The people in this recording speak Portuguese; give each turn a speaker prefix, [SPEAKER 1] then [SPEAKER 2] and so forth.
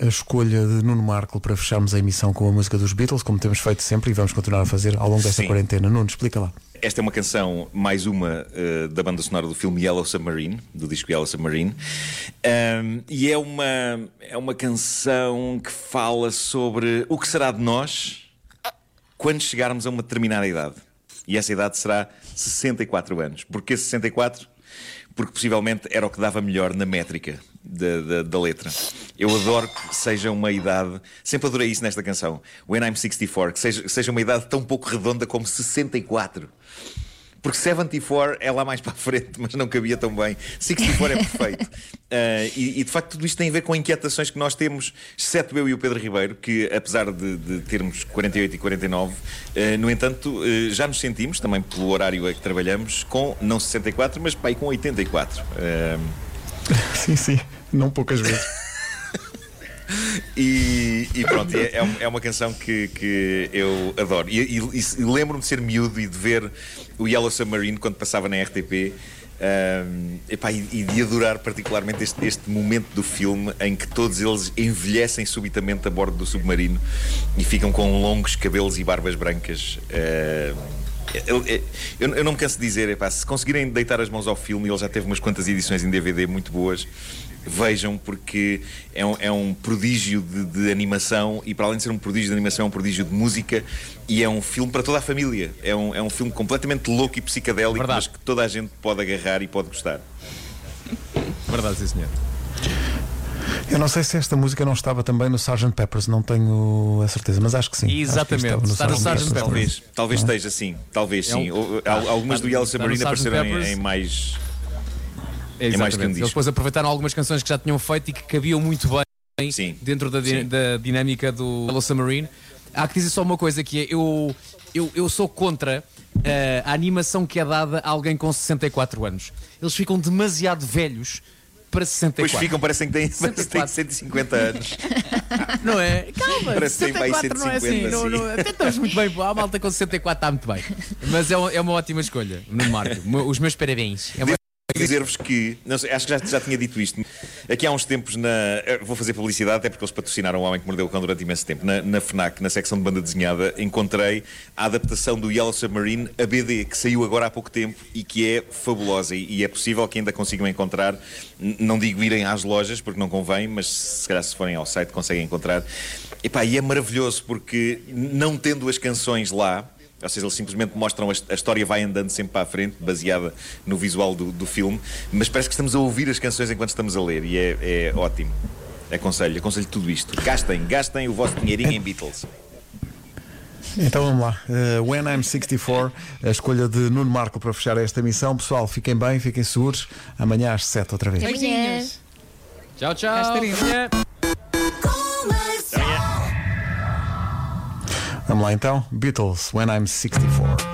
[SPEAKER 1] a escolha de Nuno Marco para fecharmos a emissão com a música dos Beatles, como temos feito sempre e vamos continuar a fazer ao longo desta
[SPEAKER 2] Sim.
[SPEAKER 1] quarentena. Nuno, explica lá.
[SPEAKER 2] Esta é uma canção, mais uma, eh, da banda sonora do filme Yellow Submarine, do disco Yellow Submarine. Ahm, e é uma, é uma canção que fala sobre o que será de nós quando chegarmos a uma determinada idade. E essa idade será 64 anos. Porquê 64? Porque possivelmente era o que dava melhor na métrica da, da, da letra. Eu adoro que seja uma idade. Sempre adorei isso nesta canção. When I'm 64, que seja, seja uma idade tão pouco redonda como 64. Porque 74 é lá mais para a frente, mas não cabia tão bem. 64 é perfeito. Ah, e, e, de facto tudo isto tem a ver com inquietações que nós temos, exceto eu e o Pedro Ribeiro, que apesar de, de termos 48 e 49, ah, no entanto, ah, já nos sentimos, também pelo horário a que trabalhamos, com não 64, mas pai, com 84. Ah,
[SPEAKER 1] sim, sim, não poucas vezes.
[SPEAKER 2] E, e pronto, é, é um- é uma canção que, que eu adoro. E, e- e lembro-me de ser miúdo e de ver o Yellow Submarine quando passava na RTP. ahm, epá, e, e de adorar particularmente este, este momento do filme em que todos eles envelhecem subitamente a bordo do submarino e ficam com longos cabelos e barbas brancas. Eu, eu- eu não me canso de dizer, epá, se conseguirem deitar as mãos ao filme, ele já teve umas quantas edições em DVD muito boas. Vejam, porque é um, é um prodígio de, de animação e, para além de ser um prodígio de animação, é um prodígio de música e é um filme para toda a família. É um, é um filme completamente louco e psicadélico,
[SPEAKER 3] Verdade.
[SPEAKER 2] mas que toda a gente pode agarrar e pode gostar.
[SPEAKER 3] Verdade, sim, senhor.
[SPEAKER 1] Eu não sei se esta música não estava também no Sgt. Peppers, não tenho a certeza, mas acho que sim. Acho que
[SPEAKER 3] Exatamente,
[SPEAKER 1] estava
[SPEAKER 3] está no
[SPEAKER 1] Sgt. Peppers.
[SPEAKER 2] Talvez, talvez esteja sim, talvez
[SPEAKER 3] É um-
[SPEAKER 2] sim. Ou- Algumas
[SPEAKER 3] está-
[SPEAKER 2] do Yellow
[SPEAKER 3] no
[SPEAKER 2] Submarine apareceram em, em mais.
[SPEAKER 3] É,
[SPEAKER 2] mais que um disco.
[SPEAKER 3] Eles depois aproveitaram algumas canções que já tinham feito e que cabiam muito bem
[SPEAKER 2] Sim.
[SPEAKER 3] dentro da,
[SPEAKER 2] Sim.
[SPEAKER 3] da dinâmica do Hello Submarine. Há que dizer só uma coisa que é, eu, eu, eu sou contra eh, a animação que é dada a alguém com 64 anos. Eles ficam demasiado velhos para 64.
[SPEAKER 2] Depois ficam, parecem que têm, parecem que têm
[SPEAKER 3] 64.
[SPEAKER 2] 150 anos.
[SPEAKER 3] Não é? Calma,
[SPEAKER 2] Parece que tem para aí
[SPEAKER 3] 64 não é assim.
[SPEAKER 2] 150,
[SPEAKER 3] Não, não, até estamos muito bem. A malta com 64 está muito bem. Mas é uma, é uma ótima escolha, no Marco. Os meus parabéns. É uma-
[SPEAKER 2] dizer-vos que, não sei, acho que já, já tinha dito isto, aqui há uns tempos na. eh, Vou fazer publicidade, até porque eles patrocinaram o Homem que Mordeu o Cão durante imenso tempo. Na, na FNAC, na secção de banda desenhada, encontrei a adaptação do Yellow Submarine a BD, que saiu agora há pouco tempo e que é fabulosa. E, e é possível que ainda consigam encontrar. Não digo irem às lojas, porque não convém, mas se calhar se forem ao site conseguem encontrar. Epá, e é maravilhoso porque, não tendo as canções lá. Ou seja, eles simplesmente mostram a, história vai andando sempre para a frente, baseada no visual do, do filme, mas parece que estamos a ouvir as canções enquanto estamos a ler e é, é ótimo. Aconselho, aconselho tudo isto. Gastem, gastem o vosso dinheirinho em Beatles.
[SPEAKER 1] Então vamos lá. Uh, When I'm 64, a escolha de Nuno Marco para fechar esta emissão. Pessoal, fiquem bem, fiquem seguros. Amanhã às 7 outra vez.
[SPEAKER 4] Beijinhos.
[SPEAKER 3] Tchau, tchau. Amanhã.
[SPEAKER 1] Vamos lá então. Beatles, When I'm 64.